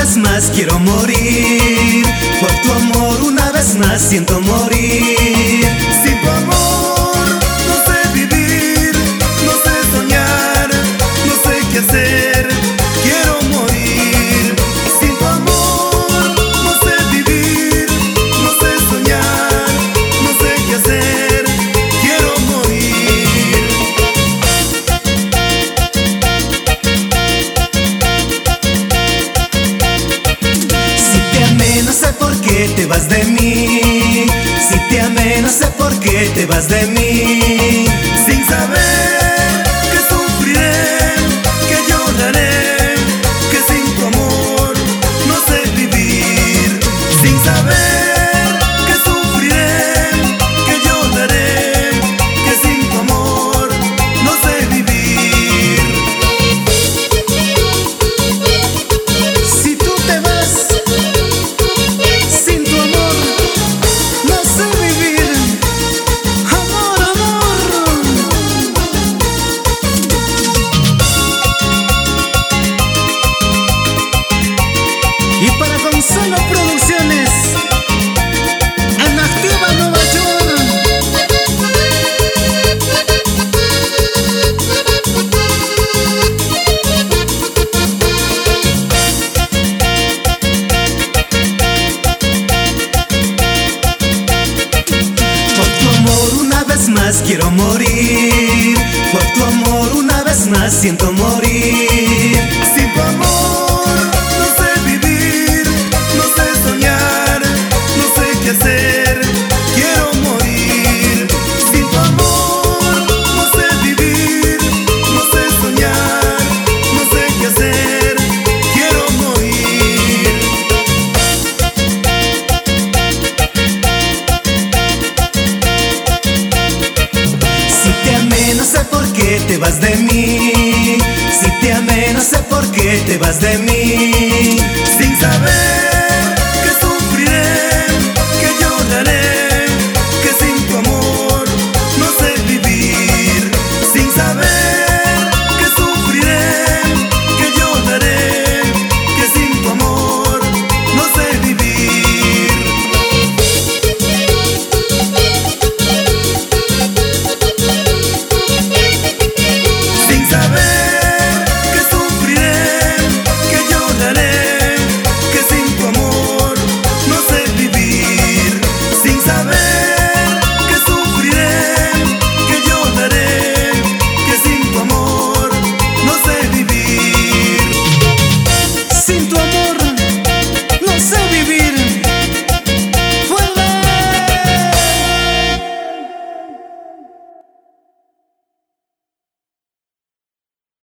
Una vez más quiero morir. Por tu amor una vez más siento morir. de mí. Si te amé, no sé por qué te vas de mí. Sin saber. Siento sé por qué te vas de mí. Si te amé, no sé por qué te vas de mí.